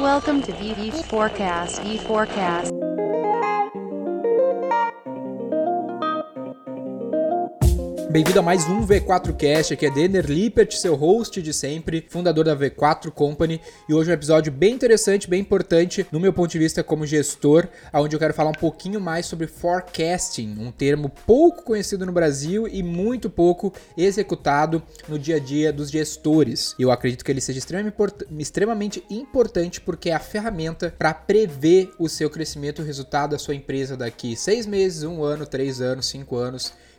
Welcome to VV Forecast. E Forecast. Bem-vindo a mais um V4Cast, aqui é Denner Lippert, seu host de sempre, fundador da V4 Company, e hoje é um episódio bem interessante, bem importante, no meu ponto de vista como gestor, onde eu quero falar um pouquinho mais sobre forecasting, um termo pouco conhecido no Brasil e muito pouco executado no dia a dia dos gestores. Eu acredito que ele seja extremamente importante porque é a ferramenta para prever o seu crescimento e o resultado da sua empresa daqui seis meses, um ano, três anos, cinco anos. e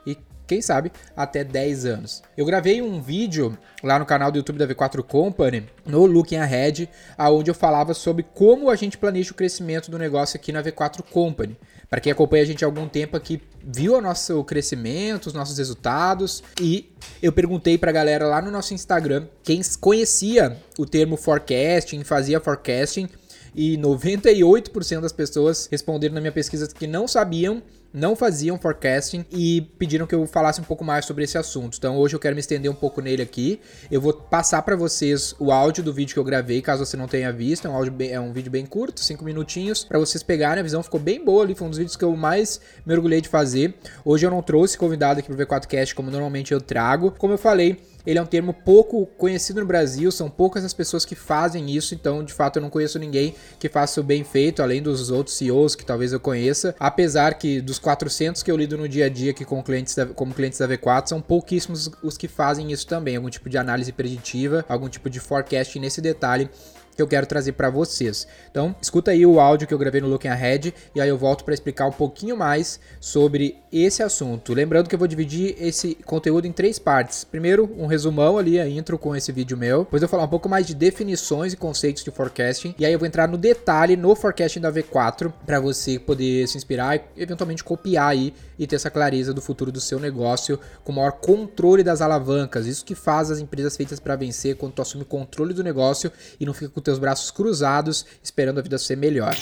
quem sabe até 10 anos. Eu gravei um vídeo lá no canal do YouTube da V4 Company, no Looking Ahead, aonde eu falava sobre como a gente planeja o crescimento do negócio aqui na V4 Company. Para quem acompanha a gente há algum tempo aqui, viu o nosso crescimento, os nossos resultados e eu perguntei para a galera lá no nosso Instagram quem conhecia o termo forecasting, fazia forecasting e 98% das pessoas responderam na minha pesquisa que não sabiam não faziam forecasting e pediram que eu falasse um pouco mais sobre esse assunto. Então hoje eu quero me estender um pouco nele aqui. Eu vou passar para vocês o áudio do vídeo que eu gravei, caso você não tenha visto. É um, áudio bem, é um vídeo bem curto, 5 minutinhos, para vocês pegarem. A visão ficou bem boa ali, foi um dos vídeos que eu mais me orgulhei de fazer. Hoje eu não trouxe convidado aqui pro V4Cast como normalmente eu trago. Como eu falei, ele é um termo pouco conhecido no Brasil, são poucas as pessoas que fazem isso, então de fato eu não conheço ninguém que faça o bem feito, além dos outros CEOs que talvez eu conheça. Apesar que dos 400 que eu lido no dia a dia aqui com clientes da, como clientes da V4, são pouquíssimos os que fazem isso também, algum tipo de análise preditiva, algum tipo de forecast nesse detalhe que eu quero trazer para vocês. Então, escuta aí o áudio que eu gravei no Looking Ahead e aí eu volto para explicar um pouquinho mais sobre esse assunto. Lembrando que eu vou dividir esse conteúdo em três partes. Primeiro, um resumão ali, a intro com esse vídeo meu. Depois eu vou falar um pouco mais de definições e conceitos de forecasting e aí eu vou entrar no detalhe no forecasting da V4 para você poder se inspirar e eventualmente copiar aí e ter essa clareza do futuro do seu negócio com maior controle das alavancas. Isso que faz as empresas feitas para vencer quando tu assume o controle do negócio e não fica com teus braços cruzados, esperando a vida ser melhor.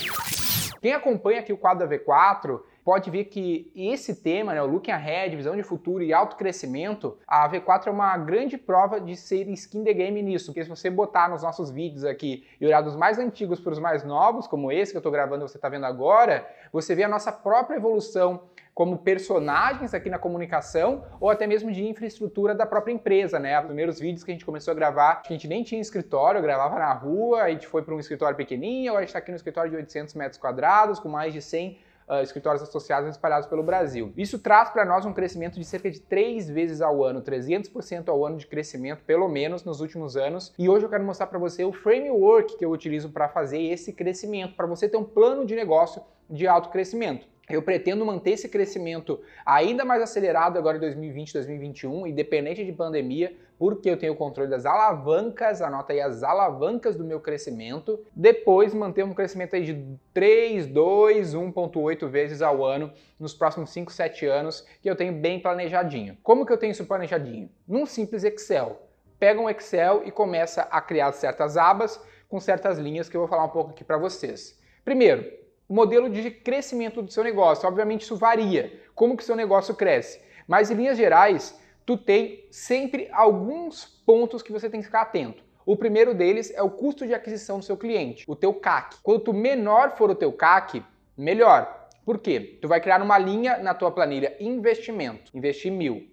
Quem acompanha aqui o quadro da V4 pode ver que esse tema, né, o Looking Ahead, visão de futuro e alto crescimento, a V4 é uma grande prova de ser skin the game nisso, porque se você botar nos nossos vídeos aqui e olhar dos mais antigos para os mais novos, como esse que eu estou gravando e você está vendo agora, você vê a nossa própria evolução como personagens aqui na comunicação ou até mesmo de infraestrutura da própria empresa, né? Os primeiros vídeos que a gente começou a gravar, a gente nem tinha escritório, gravava na rua, a gente foi para um escritório pequenininho, agora a gente está aqui no escritório de 800 metros quadrados, com mais de 100 Uh, escritórios associados espalhados pelo Brasil. Isso traz para nós um crescimento de cerca de três vezes ao ano, 300% ao ano de crescimento, pelo menos nos últimos anos. E hoje eu quero mostrar para você o framework que eu utilizo para fazer esse crescimento, para você ter um plano de negócio de alto crescimento. Eu pretendo manter esse crescimento ainda mais acelerado agora em 2020, 2021, independente de pandemia, porque eu tenho o controle das alavancas, anota aí as alavancas do meu crescimento. Depois manter um crescimento aí de 3, 2, 1.8 vezes ao ano nos próximos 5, 7 anos, que eu tenho bem planejadinho. Como que eu tenho isso planejadinho? Num simples Excel. Pega um Excel e começa a criar certas abas com certas linhas que eu vou falar um pouco aqui para vocês. Primeiro, modelo de crescimento do seu negócio. Obviamente isso varia, como que seu negócio cresce. Mas em linhas gerais, tu tem sempre alguns pontos que você tem que ficar atento. O primeiro deles é o custo de aquisição do seu cliente, o teu CAC. Quanto menor for o teu CAC, melhor. Por quê? Tu vai criar uma linha na tua planilha investimento, investir mil.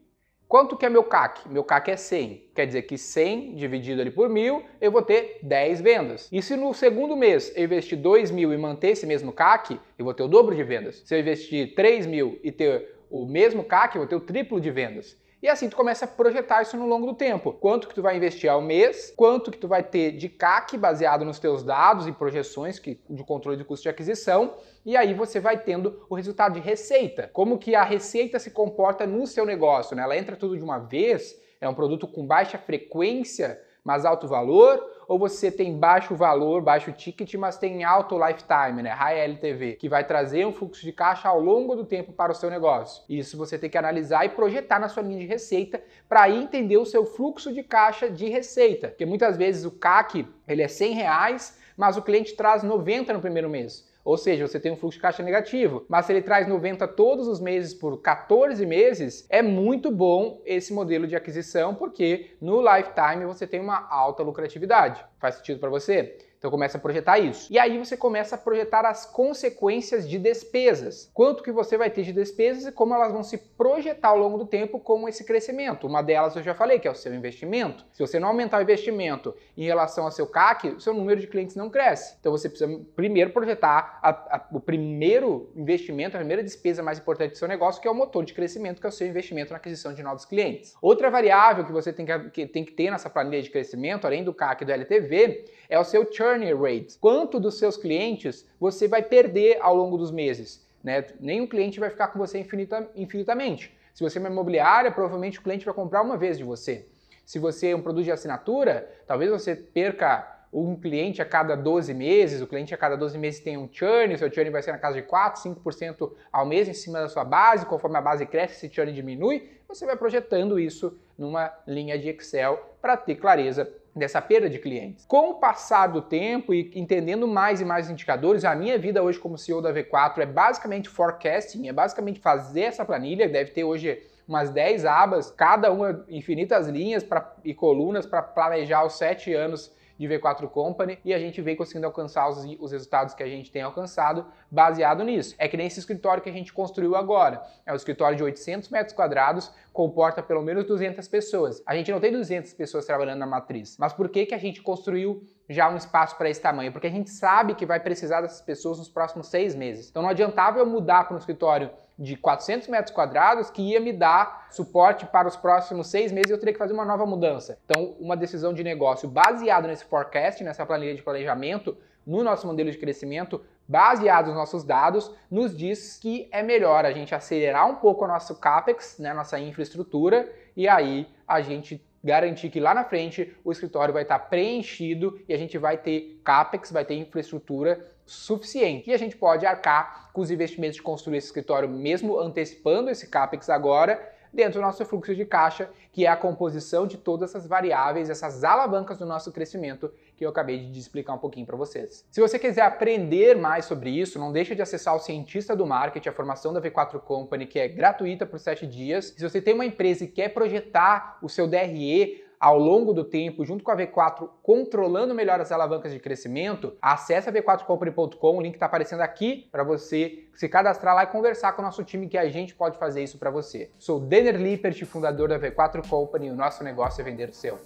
Quanto que é meu CAC? Meu CAC é 100. Quer dizer que 100 dividido ali por mil, eu vou ter 10 vendas. E se no segundo mês eu investir 2 mil e manter esse mesmo CAC, eu vou ter o dobro de vendas. Se eu investir 3 mil e ter o mesmo CAC, eu vou ter o triplo de vendas. E assim tu começa a projetar isso no longo do tempo. Quanto que tu vai investir ao mês, quanto que tu vai ter de CAC baseado nos teus dados e projeções que, de controle de custo de aquisição, e aí você vai tendo o resultado de receita. Como que a receita se comporta no seu negócio, né? Ela entra tudo de uma vez, é um produto com baixa frequência, mas alto valor, ou você tem baixo valor, baixo ticket, mas tem alto lifetime, né? High LTV, que vai trazer um fluxo de caixa ao longo do tempo para o seu negócio. Isso você tem que analisar e projetar na sua linha de receita para entender o seu fluxo de caixa de receita. Porque muitas vezes o CAC ele é 100 reais, mas o cliente traz 90 no primeiro mês. Ou seja, você tem um fluxo de caixa negativo. Mas se ele traz 90 todos os meses por 14 meses, é muito bom esse modelo de aquisição, porque no lifetime você tem uma alta lucratividade. Faz sentido para você? Então começa a projetar isso. E aí você começa a projetar as consequências de despesas. Quanto que você vai ter de despesas e como elas vão se projetar ao longo do tempo com esse crescimento. Uma delas eu já falei, que é o seu investimento. Se você não aumentar o investimento em relação ao seu CAC, o seu número de clientes não cresce. Então você precisa primeiro projetar a, a, o primeiro investimento, a primeira despesa mais importante do seu negócio, que é o motor de crescimento, que é o seu investimento na aquisição de novos clientes. Outra variável que você tem que, que tem que ter nessa planilha de crescimento, além do CAC e do LTV, é o seu churn rate. Quanto dos seus clientes você vai perder ao longo dos meses? Né? Nenhum cliente vai ficar com você infinita, infinitamente. Se você é uma imobiliária, provavelmente o cliente vai comprar uma vez de você. Se você é um produto de assinatura, talvez você perca um cliente a cada 12 meses, o cliente a cada 12 meses tem um churn, seu churn vai ser na casa de 4, 5% ao mês em cima da sua base, conforme a base cresce, esse churn diminui, você vai projetando isso numa linha de Excel para ter clareza dessa perda de clientes. Com o passar do tempo e entendendo mais e mais indicadores, a minha vida hoje como CEO da V4 é basicamente forecasting, é basicamente fazer essa planilha, deve ter hoje umas 10 abas, cada uma infinitas linhas pra, e colunas para planejar os 7 anos de V4 Company e a gente vem conseguindo alcançar os, os resultados que a gente tem alcançado baseado nisso. É que nem esse escritório que a gente construiu agora. É um escritório de 800 metros quadrados, comporta pelo menos 200 pessoas. A gente não tem 200 pessoas trabalhando na matriz, mas por que, que a gente construiu já um espaço para esse tamanho? Porque a gente sabe que vai precisar dessas pessoas nos próximos seis meses. Então não adiantava eu mudar para um escritório de 400 metros quadrados que ia me dar suporte para os próximos seis meses e eu teria que fazer uma nova mudança. Então, uma decisão de negócio baseada nesse forecast, nessa planilha de planejamento, no nosso modelo de crescimento, baseado nos nossos dados, nos diz que é melhor a gente acelerar um pouco o nosso CAPEX, né, nossa infraestrutura, e aí a gente garantir que lá na frente o escritório vai estar preenchido e a gente vai ter CAPEX, vai ter infraestrutura suficiente. E a gente pode arcar com os investimentos de construir esse escritório, mesmo antecipando esse CAPEX agora, dentro do nosso fluxo de caixa, que é a composição de todas essas variáveis, essas alavancas do nosso crescimento que eu acabei de explicar um pouquinho para vocês. Se você quiser aprender mais sobre isso, não deixe de acessar o Cientista do Marketing, a formação da V4 Company, que é gratuita por 7 dias. Se você tem uma empresa e quer projetar o seu DRE, ao longo do tempo, junto com a V4, controlando melhor as alavancas de crescimento, acesse a v4company.com, o link está aparecendo aqui para você se cadastrar lá e conversar com o nosso time que a gente pode fazer isso para você. Sou Denner Lippert, fundador da V4 Company, e o nosso negócio é vender o seu.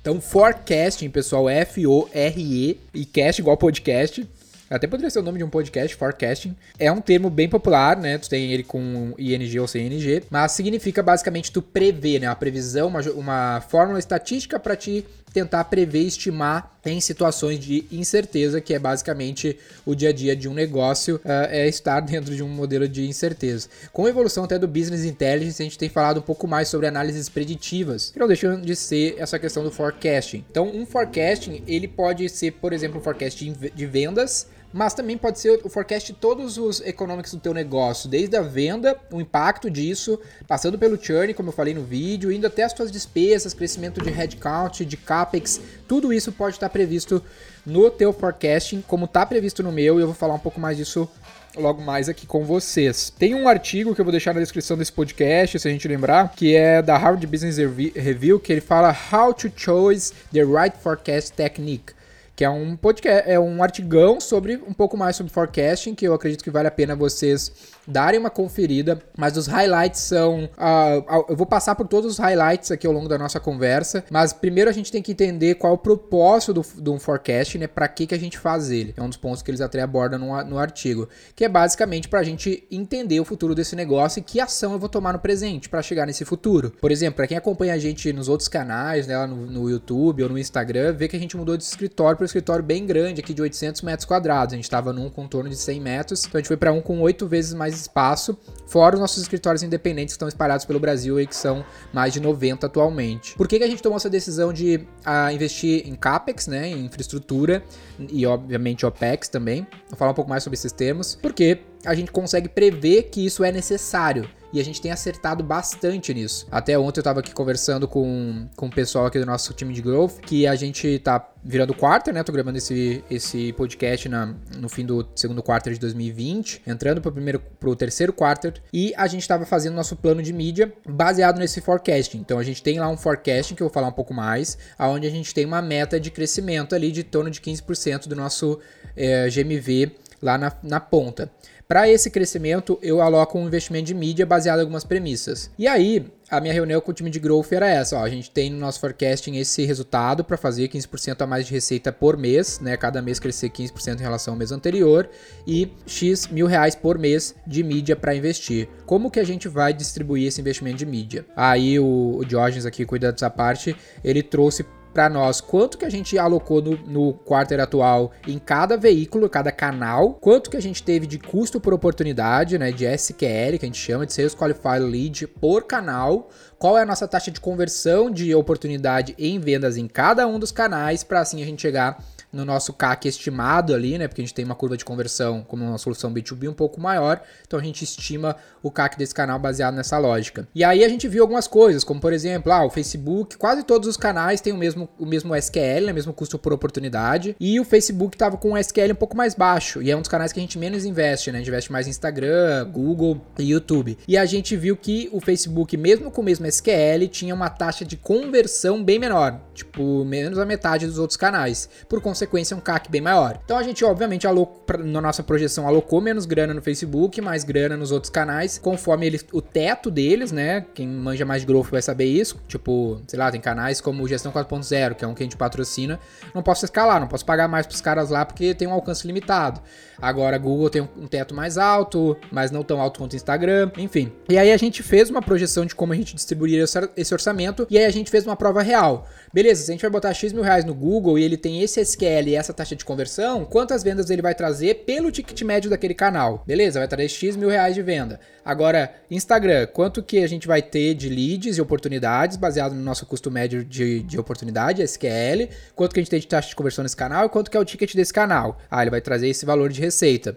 Então, forecasting, pessoal, F-O-R-E e cast igual podcast. Até poderia ser o nome de um podcast, forecasting. É um termo bem popular, né? Tu tem ele com ING ou CNG, mas significa basicamente tu prever, né? Uma previsão, uma, uma fórmula estatística para te tentar prever estimar em situações de incerteza, que é basicamente o dia a dia de um negócio, uh, é estar dentro de um modelo de incerteza. Com a evolução até do Business Intelligence, a gente tem falado um pouco mais sobre análises preditivas, que não deixam de ser essa questão do forecasting. Então, um forecasting, ele pode ser, por exemplo, um forecast de vendas, mas também pode ser o forecast de todos os economics do teu negócio, desde a venda, o impacto disso, passando pelo churn, como eu falei no vídeo, indo até as tuas despesas, crescimento de headcount, de capex, tudo isso pode estar previsto no teu forecasting, como está previsto no meu, e eu vou falar um pouco mais disso logo mais aqui com vocês. Tem um artigo que eu vou deixar na descrição desse podcast, se a gente lembrar, que é da Harvard Business Review, que ele fala How to Choose the Right Forecast Technique que é um podcast, é um artigão sobre um pouco mais sobre forecasting, que eu acredito que vale a pena vocês darem uma conferida, mas os highlights são. Uh, eu vou passar por todos os highlights aqui ao longo da nossa conversa, mas primeiro a gente tem que entender qual é o propósito do, do um forecast, né? Para que, que a gente faz ele. É um dos pontos que eles até abordam no, no artigo, que é basicamente para a gente entender o futuro desse negócio e que ação eu vou tomar no presente para chegar nesse futuro. Por exemplo, para quem acompanha a gente nos outros canais, né, no, no YouTube ou no Instagram, vê que a gente mudou de escritório para um escritório bem grande aqui de 800 metros quadrados. A gente estava num contorno de 100 metros, então a gente foi para um com oito vezes mais espaço, fora os nossos escritórios independentes que estão espalhados pelo Brasil e que são mais de 90 atualmente. Por que, que a gente tomou essa decisão de a, investir em CAPEX, né, em infraestrutura e obviamente OPEX também? Vou falar um pouco mais sobre esses termos, porque a gente consegue prever que isso é necessário. E a gente tem acertado bastante nisso. Até ontem eu tava aqui conversando com, com o pessoal aqui do nosso time de growth, que a gente tá virando quarter, né? Tô gravando esse, esse podcast na, no fim do segundo quarter de 2020, entrando pro primeiro pro terceiro quarter, e a gente tava fazendo nosso plano de mídia baseado nesse forecasting. Então a gente tem lá um forecasting que eu vou falar um pouco mais, aonde a gente tem uma meta de crescimento ali de torno de 15% do nosso é, eh, GMV lá na, na ponta. Para esse crescimento, eu aloco um investimento de mídia baseado em algumas premissas. E aí, a minha reunião com o time de growth era essa, ó, a gente tem no nosso forecasting esse resultado para fazer 15% a mais de receita por mês, né, cada mês crescer 15% em relação ao mês anterior e x mil reais por mês de mídia para investir. Como que a gente vai distribuir esse investimento de mídia? Aí o, o Diógenes aqui cuida dessa parte, ele trouxe para nós quanto que a gente alocou no, no quarter atual em cada veículo, cada canal, quanto que a gente teve de custo por oportunidade, né, de SQL, que a gente chama de Sales Qualified Lead por canal, qual é a nossa taxa de conversão de oportunidade em vendas em cada um dos canais, para assim a gente chegar no nosso CAC estimado ali, né? Porque a gente tem uma curva de conversão como uma solução B2B um pouco maior, então a gente estima o CAC desse canal baseado nessa lógica. E aí a gente viu algumas coisas, como por exemplo, ah, o Facebook, quase todos os canais têm o mesmo, o mesmo SQL, né? mesmo custo por oportunidade, e o Facebook tava com um SQL um pouco mais baixo, e é um dos canais que a gente menos investe, né? A gente investe mais em Instagram, Google e YouTube. E a gente viu que o Facebook, mesmo com o mesmo SQL, tinha uma taxa de conversão bem menor, tipo, menos a metade dos outros canais. Por consequência, um CAC bem maior. Então a gente, obviamente, alocou, na nossa projeção, alocou menos grana no Facebook, mais grana nos outros canais, conforme eles, o teto deles, né? Quem manja mais de growth vai saber isso. Tipo, sei lá, tem canais como Gestão 4.0, que é um que a gente patrocina. Não posso escalar, não posso pagar mais pros caras lá porque tem um alcance limitado. Agora, Google tem um teto mais alto, mas não tão alto quanto o Instagram, enfim. E aí a gente fez uma projeção de como a gente distribuiria esse orçamento e aí a gente fez uma prova real. Beleza, se a gente vai botar X mil reais no Google e ele tem esse SQL e essa taxa de conversão, quantas vendas ele vai trazer pelo ticket médio daquele canal? Beleza, vai trazer X mil reais de venda. Agora, Instagram, quanto que a gente vai ter de leads e oportunidades baseado no nosso custo médio de, de oportunidade, SQL, quanto que a gente tem de taxa de conversão nesse canal e quanto que é o ticket desse canal? Ah, ele vai trazer esse valor de receita.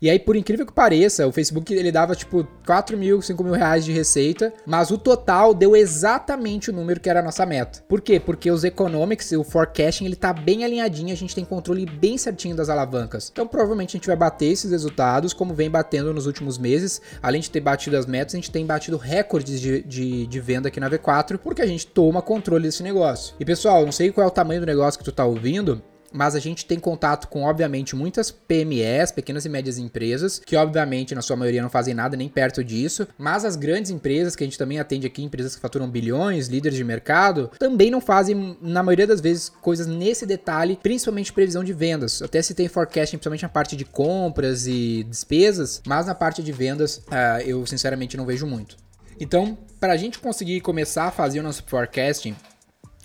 E aí, por incrível que pareça, o Facebook ele dava tipo 4 mil, 5 mil reais de receita, mas o total deu exatamente o número que era a nossa meta. Por quê? Porque os economics, o forecasting, ele tá bem alinhadinho, a gente tem controle bem certinho das alavancas. Então, provavelmente a gente vai bater esses resultados, como vem batendo nos últimos meses. Além de ter batido as metas, a gente tem batido recordes de, de, de venda aqui na V4, porque a gente toma controle desse negócio. E pessoal, não sei qual é o tamanho do negócio que tu tá ouvindo, mas a gente tem contato com, obviamente, muitas PMEs, pequenas e médias empresas, que obviamente na sua maioria não fazem nada nem perto disso, mas as grandes empresas, que a gente também atende aqui, empresas que faturam bilhões, líderes de mercado, também não fazem, na maioria das vezes, coisas nesse detalhe, principalmente previsão de vendas. Até se tem forecasting, principalmente na parte de compras e despesas, mas na parte de vendas, uh, eu sinceramente não vejo muito. Então, para a gente conseguir começar a fazer o nosso forecasting,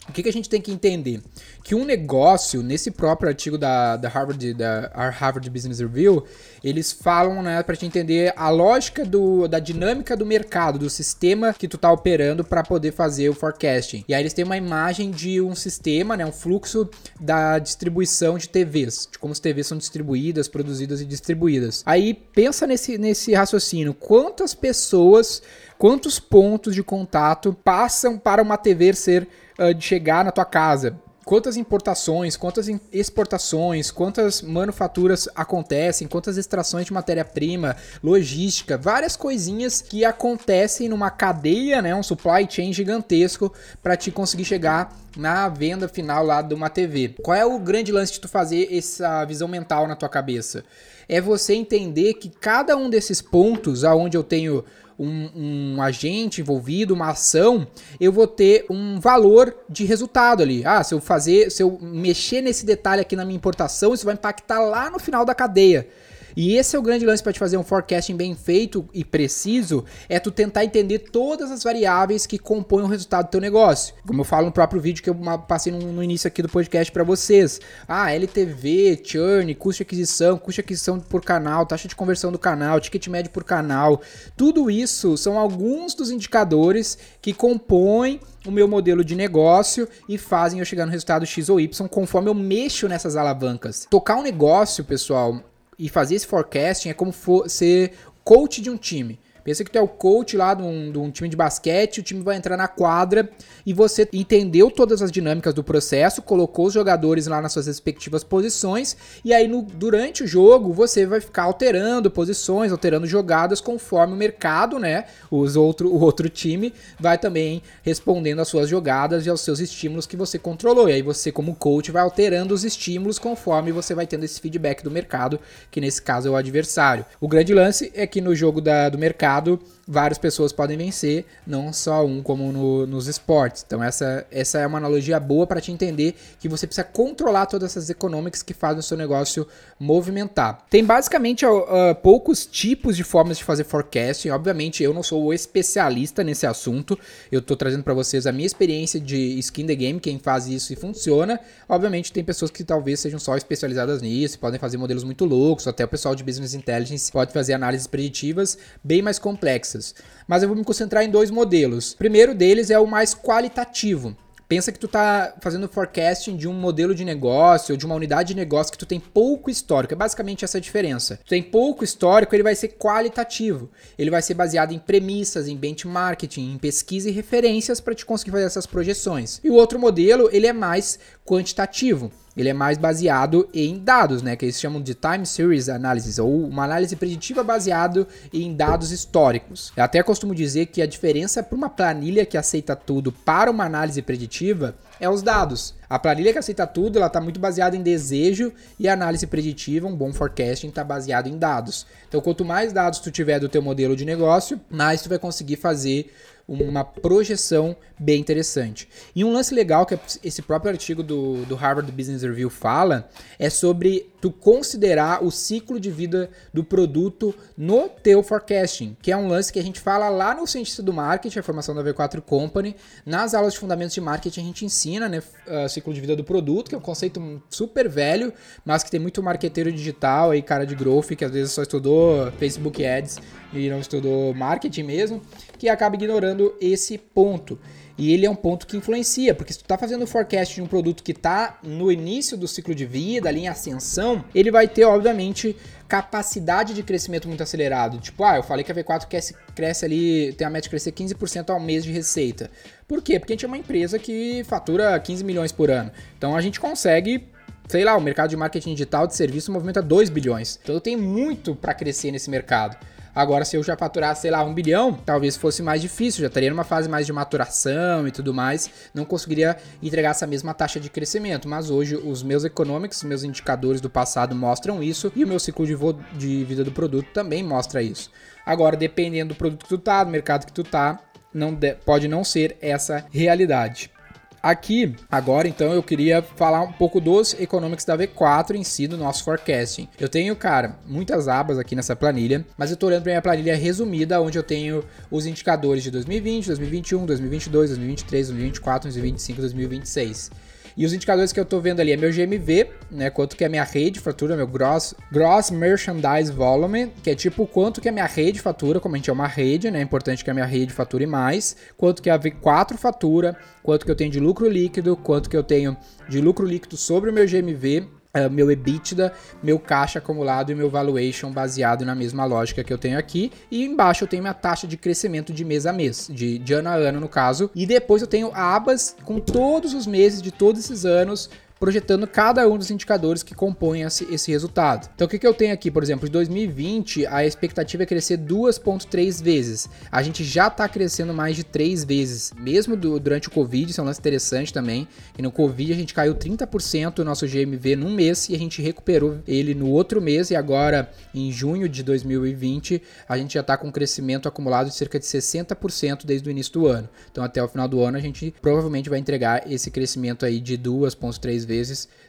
o que, que, a gente tem que entender? Que um negócio, nesse próprio artigo da, da, Harvard, da Harvard Business Review, eles falam, né, pra te entender a lógica do, da dinâmica do mercado, do sistema que tu tá operando para poder fazer o forecasting. E aí eles têm uma imagem de um sistema, né, um fluxo da distribuição de TVs, de como as TVs são distribuídas, produzidas e distribuídas. Aí pensa nesse, nesse raciocínio, quantas pessoas, quantos pontos de contato passam para uma TV ser uh, de chegar na tua casa. Quantas importações, quantas exportações, quantas manufaturas acontecem, quantas extrações de matéria-prima, logística, várias coisinhas que acontecem numa cadeia, né, um supply chain gigantesco para te conseguir chegar na venda final lá de uma TV. Qual é o grande lance de tu fazer essa visão mental na tua cabeça? É você entender que cada um desses pontos aonde eu tenho um, um, agente envolvido, uma ação, eu vou ter um valor de resultado ali. Ah, se eu fazer, se eu mexer nesse detalhe aqui na minha importação, isso vai impactar lá no final da cadeia. E esse é o grande lance para te fazer um forecasting bem feito e preciso, é tu tentar entender todas as variáveis que compõem o resultado do teu negócio. Como eu falo no próprio vídeo que eu passei no, no início aqui do podcast para vocês. Ah, LTV, churn, custo de aquisição, custo de aquisição por canal, taxa de conversão do canal, ticket médio por canal. Tudo isso são alguns dos indicadores que compõem o meu modelo de negócio e fazem eu chegar no resultado X ou Y conforme eu mexo nessas alavancas. Tocar um negócio, pessoal, e fazer esse forecasting é como for ser coach de um time. Pensa que tu é o coach lá de um, de um time de basquete, o time vai entrar na quadra e você entendeu todas as dinâmicas do processo, colocou os jogadores lá nas suas respectivas posições e aí no, durante o jogo você vai ficar alterando posições, alterando jogadas conforme o mercado, né? Os outro, o outro time vai também respondendo às suas jogadas e aos seus estímulos que você controlou. E aí você, como coach, vai alterando os estímulos conforme você vai tendo esse feedback do mercado, que nesse caso é o adversário. O grande lance é que no jogo da, do mercado várias pessoas podem vencer, não só um como no, nos esportes. Então essa, essa é uma analogia boa para te entender que você precisa controlar todas essas economics que fazem o seu negócio movimentar. Tem basicamente uh, poucos tipos de formas de fazer forecasting. Obviamente eu não sou o especialista nesse assunto. Eu estou trazendo para vocês a minha experiência de skin the game, quem faz isso e funciona. Obviamente tem pessoas que talvez sejam só especializadas nisso, podem fazer modelos muito loucos, até o pessoal de business intelligence pode fazer análises preditivas bem mais complexas mas eu vou me concentrar em dois modelos. O primeiro deles é o mais qualitativo. Pensa que tu tá fazendo forecasting de um modelo de negócio ou de uma unidade de negócio que tu tem pouco histórico. É basicamente essa a diferença. Tu tem pouco histórico, ele vai ser qualitativo. Ele vai ser baseado em premissas, em benchmarking, em pesquisa e referências para te conseguir fazer essas projeções. E o outro modelo, ele é mais quantitativo ele é mais baseado em dados, né, que eles chamam de time series analysis, ou uma análise preditiva baseado em dados históricos. Eu até costumo dizer que a diferença para uma planilha que aceita tudo para uma análise preditiva é os dados. A planilha que aceita tudo, ela está muito baseada em desejo e a análise preditiva, um bom forecasting, está baseado em dados. Então, quanto mais dados tu tiver do teu modelo de negócio, mais tu vai conseguir fazer uma projeção bem interessante. E um lance legal que esse próprio artigo do, do Harvard Business Review fala é sobre tu considerar o ciclo de vida do produto no teu forecasting, que é um lance que a gente fala lá no Cientista do Marketing, a formação da V4 Company. Nas aulas de fundamentos de marketing a gente ensina, né, uh, ciclo de vida do produto, que é um conceito super velho, mas que tem muito marqueteiro digital aí, cara de growth, que às vezes só estudou Facebook Ads e não estudou marketing mesmo, que acaba ignorando esse ponto. E ele é um ponto que influencia, porque se tu tá fazendo o forecast de um produto que tá no início do ciclo de vida, ali em ascensão, ele vai ter, obviamente, capacidade de crescimento muito acelerado. Tipo, ah, eu falei que a V4 cresce, cresce ali, tem a meta de crescer 15% ao mês de receita. Por quê? Porque a gente é uma empresa que fatura 15 milhões por ano. Então a gente consegue sei lá, o mercado de marketing digital de serviço movimenta 2 bilhões. Então tenho muito para crescer nesse mercado. Agora, se eu já faturasse, sei lá, um bilhão, talvez fosse mais difícil, já estaria numa fase mais de maturação e tudo mais, não conseguiria entregar essa mesma taxa de crescimento. Mas hoje, os meus economics, meus indicadores do passado mostram isso e o meu ciclo de, de vida do produto também mostra isso. Agora, dependendo do produto que tu tá, do mercado que tu tá, não pode não ser essa realidade. Aqui, agora então, eu queria falar um pouco dos economics da V4 em si, do nosso forecasting. Eu tenho, cara, muitas abas aqui nessa planilha, mas eu tô olhando para minha planilha resumida, onde eu tenho os indicadores de 2020, 2021, 2022, 2023, 2024, 2025, 2026. E os indicadores que eu tô vendo ali é meu GMV, né? Quanto que é minha rede fatura, meu gross, gross merchandise volume, que é tipo quanto que a minha rede fatura, como a gente é uma rede, né? É importante que a minha rede fature mais. Quanto que a V4 fatura, quanto que eu tenho de lucro líquido, quanto que eu tenho de lucro líquido sobre o meu GMV Uh, meu EBITDA, meu caixa acumulado e meu valuation baseado na mesma lógica que eu tenho aqui. E embaixo eu tenho minha taxa de crescimento de mês a mês, de, de ano a ano no caso. E depois eu tenho abas com todos os meses de todos esses anos projetando cada um dos indicadores que compõem esse, resultado. Então, o que, que eu tenho aqui, por exemplo, em 2020, a expectativa é crescer 2,3 vezes. A gente já está crescendo mais de 3 vezes, mesmo do, durante o Covid, isso é um lance interessante também. E no Covid a gente caiu 30% do nosso GMV num mês e a gente recuperou ele no outro mês. E agora, em junho de 2020, a gente já está com um crescimento acumulado de cerca de 60% desde o início do ano. Então, até o final do ano, a gente provavelmente vai entregar esse crescimento aí de 2,3 vezes,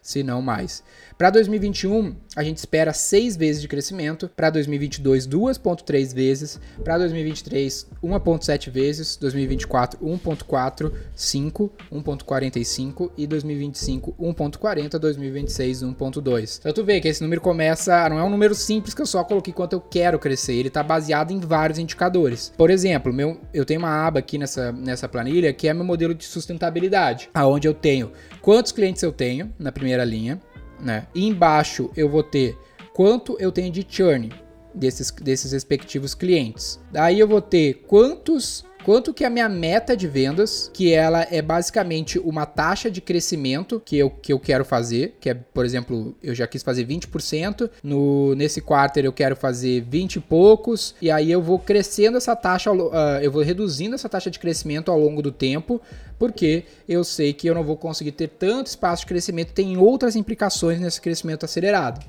se não mais. Para 2021, a gente espera 6 vezes de crescimento, para 2022 2.3 vezes, para 2023 1.7 vezes, 2024 1.4, 5, 1.45 e 2025 1.40, 2026 1.2. Então tu vê que esse número começa, não é um número simples que eu só coloquei quanto eu quero crescer, ele está baseado em vários indicadores. Por exemplo, meu, eu tenho uma aba aqui nessa, nessa planilha que é meu modelo de sustentabilidade, aonde eu tenho quantos clientes eu tenho na primeira linha, né? E embaixo eu vou ter quanto eu tenho de churn. desses, desses respectivos clientes. Daí eu vou ter quantos quanto que é a minha meta de vendas, que ela é basicamente uma taxa de crescimento que eu, que eu quero fazer, que é, por exemplo, eu já quis fazer 20%, no, nesse quarter eu quero fazer 20 e poucos, e aí eu vou crescendo essa taxa, uh, eu vou reduzindo essa taxa de crescimento ao longo do tempo, porque eu sei que eu não vou conseguir ter tanto espaço de crescimento, tem outras implicações nesse crescimento acelerado.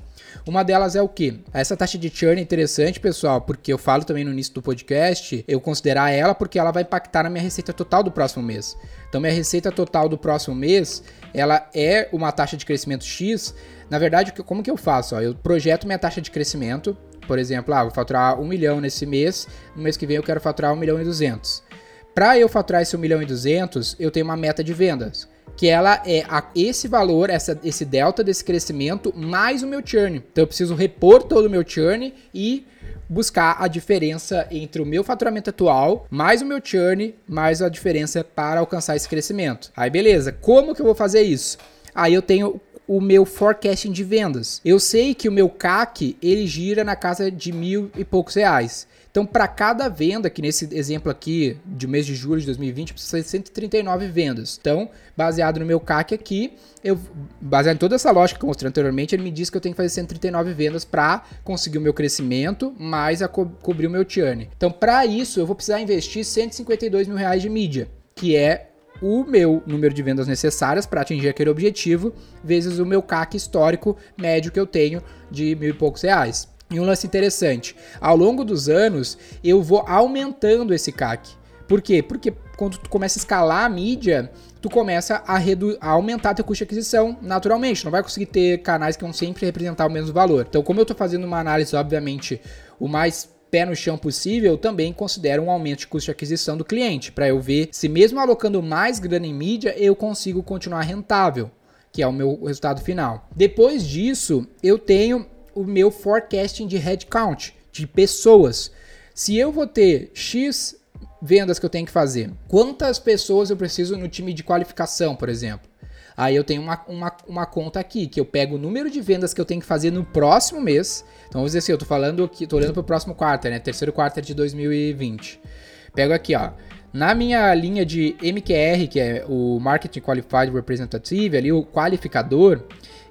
Uma delas é o que? Essa taxa de churn é interessante, pessoal, porque eu falo também no início do podcast, eu considerar ela porque ela vai impactar na minha receita total do próximo mês. Então, minha receita total do próximo mês, ela é uma taxa de crescimento X. Na verdade, como que eu faço? Eu projeto minha taxa de crescimento, por exemplo, ah, vou faturar 1 milhão nesse mês, no mês que vem eu quero faturar 1 milhão e 200. Para eu faturar esse 1 milhão e 200, eu tenho uma meta de vendas que ela é a, esse valor, essa, esse delta desse crescimento mais o meu churn. Então eu preciso repor todo o meu churn e buscar a diferença entre o meu faturamento atual mais o meu churn mais a diferença para alcançar esse crescimento. Aí beleza, como que eu vou fazer isso? Aí eu tenho o meu forecasting de vendas. Eu sei que o meu CAC ele gira na casa de mil e poucos reais. Então, para cada venda, que nesse exemplo aqui de mês de julho de 2020, precisa ser 139 vendas. Então, baseado no meu CAC aqui, eu, baseado em toda essa lógica que eu mostrei anteriormente, ele me diz que eu tenho que fazer 139 vendas para conseguir o meu crescimento, mais a co cobrir o meu churn. Então, para isso, eu vou precisar investir 152 mil reais de mídia, que é o meu número de vendas necessárias para atingir aquele objetivo, vezes o meu CAC histórico médio que eu tenho de mil e poucos reais. E um lance interessante, ao longo dos anos eu vou aumentando esse CAC. Por quê? Porque quando tu começa a escalar a mídia, tu começa a, a aumentar teu custo de aquisição naturalmente. Não vai conseguir ter canais que vão sempre representar o mesmo valor. Então, como eu estou fazendo uma análise, obviamente, o mais pé no chão possível, também considero um aumento de custo de aquisição do cliente, para eu ver se mesmo alocando mais grana em mídia, eu consigo continuar rentável, que é o meu resultado final. Depois disso, eu tenho o meu forecasting de headcount, de pessoas. Se eu vou ter X vendas que eu tenho que fazer, quantas pessoas eu preciso no time de qualificação, por exemplo? Aí eu tenho uma, uma, uma conta aqui, que eu pego o número de vendas que eu tenho que fazer no próximo mês. Então vamos dizer assim, eu tô falando aqui, tô olhando pro próximo quarto, né? Terceiro quarto de 2020. Pego aqui, ó. Na minha linha de MQR, que é o Marketing Qualified Representative, ali o qualificador,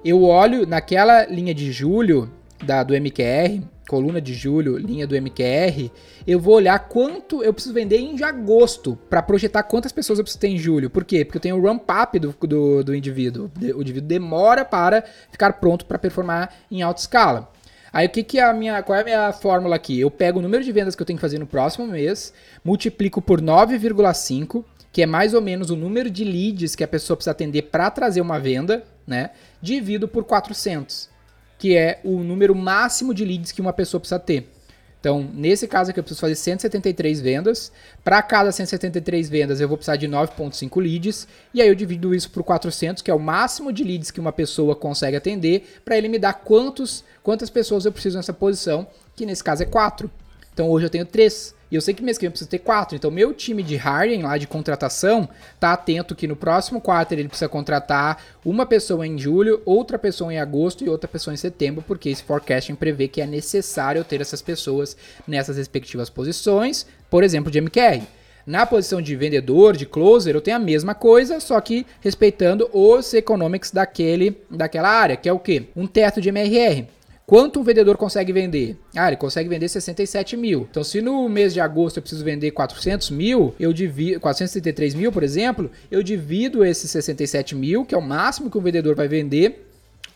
eu olho naquela linha de julho da, do MQR, coluna de julho, linha do MQR, eu vou olhar quanto eu preciso vender em agosto para projetar quantas pessoas eu preciso ter em julho. Por quê? Porque eu tenho o ramp up do, do, do indivíduo. O indivíduo demora para ficar pronto para performar em alta escala. Aí o que, que é a minha. Qual é a minha fórmula aqui? Eu pego o número de vendas que eu tenho que fazer no próximo mês, multiplico por 9,5, que é mais ou menos o número de leads que a pessoa precisa atender para trazer uma venda, né? Divido por 400, que é o número máximo de leads que uma pessoa precisa ter. Então, nesse caso aqui, eu preciso fazer 173 vendas. Para cada 173 vendas, eu vou precisar de 9,5 leads. E aí eu divido isso por 400, que é o máximo de leads que uma pessoa consegue atender, para ele me dar quantos, quantas pessoas eu preciso nessa posição, que nesse caso é 4. Então, hoje eu tenho 3. E eu sei que mês que vem eu preciso ter quatro. Então, meu time de hiring lá de contratação tá atento que no próximo quarto ele precisa contratar uma pessoa em julho, outra pessoa em agosto e outra pessoa em setembro, porque esse forecasting prevê que é necessário ter essas pessoas nessas respectivas posições, por exemplo, de MQR. Na posição de vendedor, de closer, eu tenho a mesma coisa, só que respeitando os economics daquele, daquela área, que é o quê? Um teto de MRR. Quanto um vendedor consegue vender? Ah, ele consegue vender 67 mil. Então, se no mês de agosto eu preciso vender 400 mil, eu divido 433 mil, por exemplo, eu divido esses 67 mil, que é o máximo que um vendedor vai vender,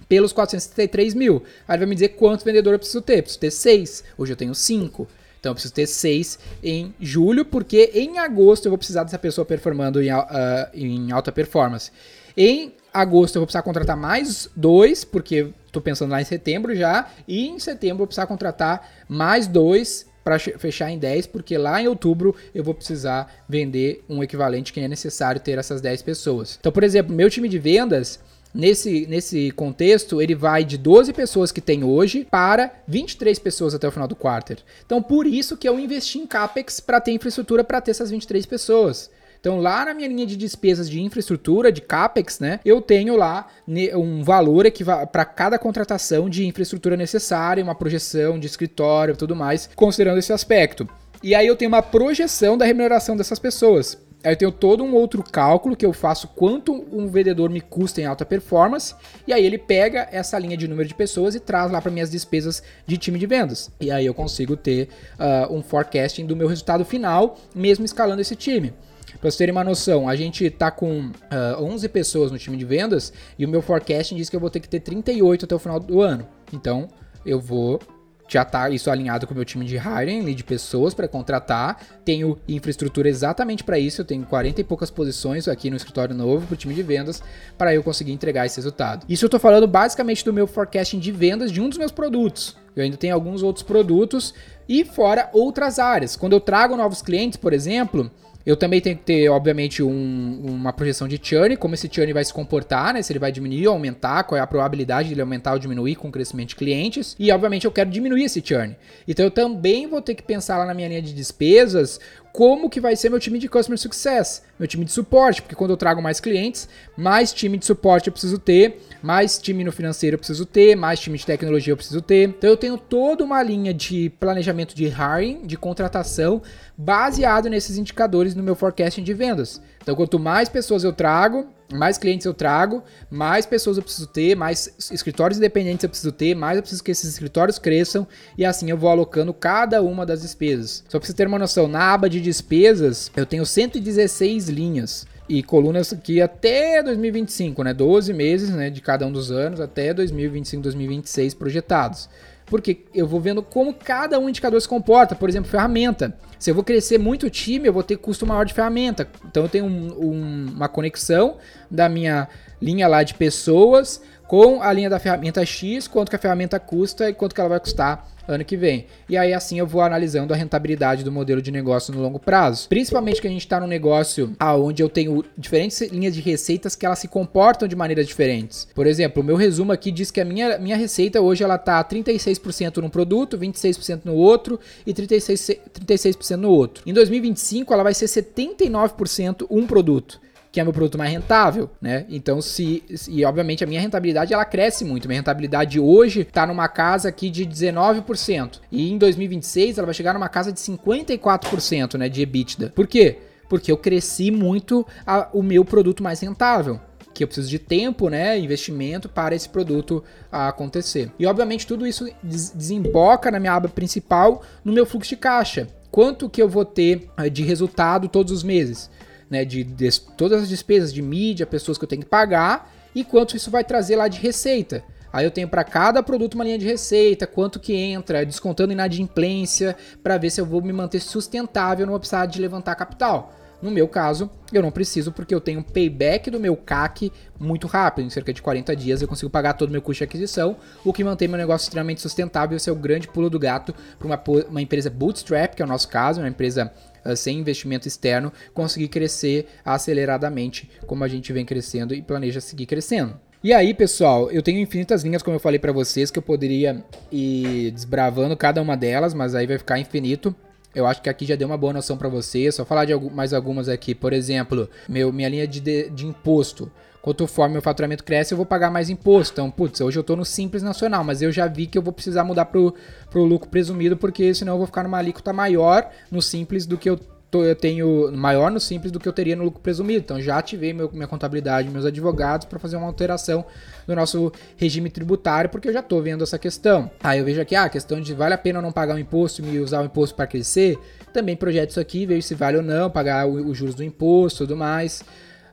pelos 433 mil. Aí vai me dizer quantos vendedores eu preciso ter. Eu preciso ter 6. Hoje eu tenho 5. Então eu preciso ter 6 em julho, porque em agosto eu vou precisar dessa pessoa performando em, uh, em alta performance. Em agosto eu vou precisar contratar mais dois, porque estou pensando lá em setembro já. E em setembro eu precisar contratar mais dois para fechar em 10, porque lá em outubro eu vou precisar vender um equivalente que é necessário ter essas 10 pessoas. Então, por exemplo, meu time de vendas, nesse, nesse contexto, ele vai de 12 pessoas que tem hoje para 23 pessoas até o final do quarter. Então, por isso que eu investi em CAPEX para ter infraestrutura para ter essas 23 pessoas. Então, lá na minha linha de despesas de infraestrutura, de CAPEX, né, eu tenho lá um valor para cada contratação de infraestrutura necessária, uma projeção de escritório e tudo mais, considerando esse aspecto. E aí eu tenho uma projeção da remuneração dessas pessoas. Aí eu tenho todo um outro cálculo que eu faço quanto um vendedor me custa em alta performance, e aí ele pega essa linha de número de pessoas e traz lá para minhas despesas de time de vendas. E aí eu consigo ter uh, um forecasting do meu resultado final, mesmo escalando esse time. Para vocês terem uma noção, a gente tá com uh, ah, 11 pessoas no time de vendas e o meu forecasting diz que eu vou ter que ter 38 até o final do ano. Então, eu vou já tá isso alinhado com o meu time de hiring, de pessoas para contratar. Tenho infraestrutura exatamente para isso. Eu tenho 40 e poucas posições aqui no escritório novo para o time de vendas para eu conseguir entregar esse resultado. Isso eu estou falando basicamente do meu forecasting de vendas de um dos meus produtos. Eu ainda tenho alguns outros produtos e fora outras áreas. Quando eu trago novos clientes, por exemplo, eu também tenho que ter, obviamente, um, uma projeção de churn, como esse churn vai se comportar, né? Se ele vai diminuir ou aumentar, qual é a probabilidade de ele aumentar ou diminuir com o crescimento de clientes. E, obviamente, eu quero diminuir esse churn. Então, eu também vou ter que pensar lá na minha linha de despesas como que vai ser meu time de Customer Success, meu time de suporte, porque quando eu trago mais clientes, mais time de suporte eu preciso ter, mais time no financeiro eu preciso ter, mais time de tecnologia eu preciso ter. Então eu tenho toda uma linha de planejamento de hiring, de contratação, baseado nesses indicadores no meu forecasting de vendas. Então, quanto mais pessoas eu trago, mais clientes eu trago, mais pessoas eu preciso ter, mais escritórios independentes eu preciso ter, mais eu preciso que esses escritórios cresçam e assim eu vou alocando cada uma das despesas. Só para você ter uma noção, na aba de despesas eu tenho 116 linhas e colunas aqui até 2025, né? 12 meses, né, de cada um dos anos até 2025, 2026 projetados. Porque eu vou vendo como cada um indicador se comporta. Por exemplo, ferramenta. Se eu vou crescer muito o time, eu vou ter custo maior de ferramenta. Então eu tenho um, um, uma conexão da minha linha lá de pessoas com a linha da ferramenta X, quanto que a ferramenta custa e quanto que ela vai custar ano que vem. E aí assim eu vou analisando a rentabilidade do modelo de negócio no longo prazo. Principalmente que a gente está num negócio aonde eu tenho diferentes linhas de receitas que elas se comportam de maneiras diferentes. Por exemplo, o meu resumo aqui diz que a minha, minha receita hoje ela tá 36% num produto, 26% no outro e 36%, 36% no outro. Em 2025 ela vai ser 79% um produto que é meu produto mais rentável, né? Então, se, e obviamente a minha rentabilidade ela cresce muito. Minha rentabilidade hoje está numa casa aqui de 19%. E em 2026 ela vai chegar numa casa de 54%, né, de EBITDA. Por quê? Porque eu cresci muito a, o meu produto mais rentável que eu preciso de tempo, né, investimento para esse produto acontecer. E obviamente tudo isso desemboca na minha aba principal no meu fluxo de caixa. Quanto que eu vou ter eh, de resultado todos os meses? Né, de, de todas as despesas de mídia, pessoas que eu tenho que pagar e quanto isso vai trazer lá de receita. Aí eu tenho para cada produto uma linha de receita, quanto que entra, descontando inadimplência, para ver se eu vou me manter sustentável, não vou precisar de levantar capital. No meu caso, eu não preciso porque eu tenho um payback do meu CAC muito rápido, em cerca de 40 dias eu consigo pagar todo o meu custo de aquisição, o que mantém meu negócio extremamente sustentável. Esse é o grande pulo do gato para uma, uma empresa bootstrap, que é o nosso caso, uma empresa sem investimento externo, conseguir crescer aceleradamente, como a gente vem crescendo e planeja seguir crescendo. E aí, pessoal, eu tenho infinitas linhas, como eu falei para vocês, que eu poderia ir desbravando cada uma delas, mas aí vai ficar infinito. Eu acho que aqui já deu uma boa noção para vocês. Só falar de mais algumas aqui. Por exemplo, meu, minha linha de, de, de imposto. Quanto forma meu faturamento cresce, eu vou pagar mais imposto. Então, putz, hoje eu tô no Simples Nacional, mas eu já vi que eu vou precisar mudar pro, pro lucro presumido, porque senão eu vou ficar numa alíquota maior no Simples do que eu eu tenho maior no simples do que eu teria no lucro presumido. Então já ativei meu, minha contabilidade, meus advogados para fazer uma alteração do nosso regime tributário, porque eu já estou vendo essa questão. Aí eu vejo aqui ah, a questão de vale a pena não pagar o imposto e usar o imposto para crescer. Também projeto isso aqui, vejo se vale ou não, pagar os juros do imposto tudo mais.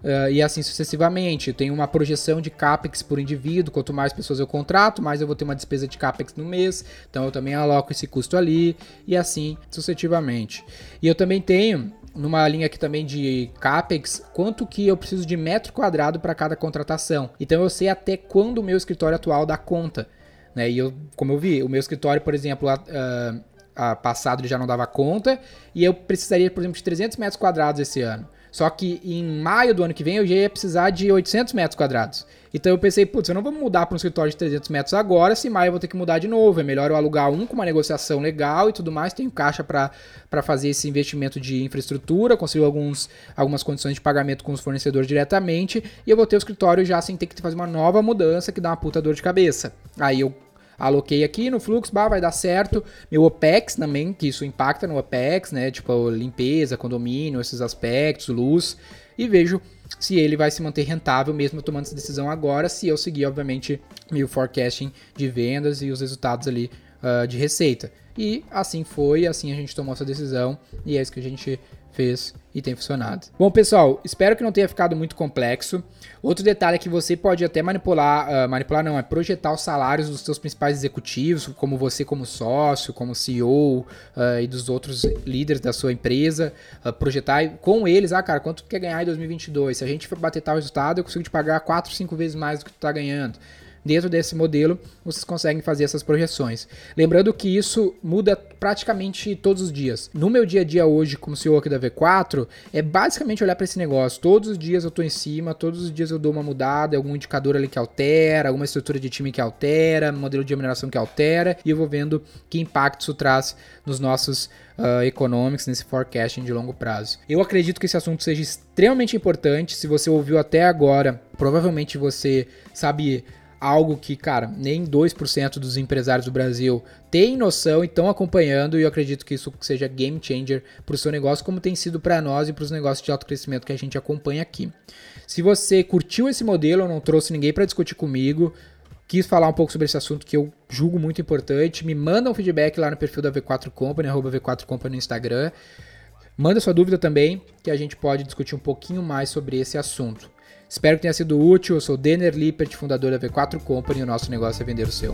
Uh, e assim sucessivamente. Eu tenho uma projeção de capex por indivíduo. Quanto mais pessoas eu contrato, mais eu vou ter uma despesa de capex no mês. Então eu também aloco esse custo ali e assim sucessivamente. E eu também tenho numa linha aqui também de capex, quanto que eu preciso de metro quadrado para cada contratação. Então eu sei até quando o meu escritório atual dá conta. Né? E eu, como eu vi, o meu escritório, por exemplo, uh, uh, passado ele já não dava conta e eu precisaria, por exemplo, de 300 metros quadrados esse ano. Só que em maio do ano que vem eu já ia precisar de 800 metros quadrados. Então eu pensei, putz, eu não vou mudar para um escritório de 300 metros agora, se maio eu vou ter que mudar de novo. É melhor eu alugar um com uma negociação legal e tudo mais. Tenho caixa para fazer esse investimento de infraestrutura, consigo alguns, algumas condições de pagamento com os fornecedores diretamente e eu vou ter o escritório já sem ter que fazer uma nova mudança que dá uma puta dor de cabeça. Aí eu aloquei aqui no fluxo, bah, vai dar certo. Meu OPEX também, que isso impacta no OPEX, né? Tipo limpeza, condomínio, esses aspectos, luz. E vejo se ele vai se manter rentável mesmo tomando essa decisão agora, se eu seguir, obviamente, meu forecasting de vendas e os resultados ali uh, de receita. E assim foi, assim a gente tomou essa decisão e é isso que a gente fez e tem funcionado. Bom, pessoal, espero que não tenha ficado muito complexo. Outro detalhe é que você pode até manipular, uh, manipular não, é projetar os salários dos seus principais executivos, como você como sócio, como CEO uh, e dos outros líderes da sua empresa, uh, projetar com eles, ah, cara, quanto tu quer ganhar em 2022? Se a gente for bater tal resultado, eu consigo te pagar 4, 5 vezes mais do que tu tá ganhando. Dentro desse modelo, vocês conseguem fazer essas projeções. Lembrando que isso muda praticamente todos os dias. No meu dia a dia hoje, como CEO aqui da V4, é basicamente olhar para esse negócio. Todos os dias eu estou em cima, todos os dias eu dou uma mudada, algum indicador ali que altera, alguma estrutura de time que altera, modelo de remuneração que altera, e eu vou vendo que impacto isso traz nos nossos uh, economics, nesse forecasting de longo prazo. Eu acredito que esse assunto seja extremamente importante. Se você ouviu até agora, provavelmente você sabe algo que, cara, nem 2% dos empresários do Brasil têm noção e estão acompanhando, e eu acredito que isso seja game changer para o seu negócio, como tem sido para nós e para os negócios de alto crescimento que a gente acompanha aqui. Se você curtiu esse modelo, não trouxe ninguém para discutir comigo, quis falar um pouco sobre esse assunto que eu julgo muito importante, me manda um feedback lá no perfil da V4 Company, arroba V4 Company no Instagram. Manda sua dúvida também, que a gente pode discutir um pouquinho mais sobre esse assunto. Espero que tenha sido útil. Eu sou Denner Lippert, fundador da V4 Company e o nosso negócio é vender o seu.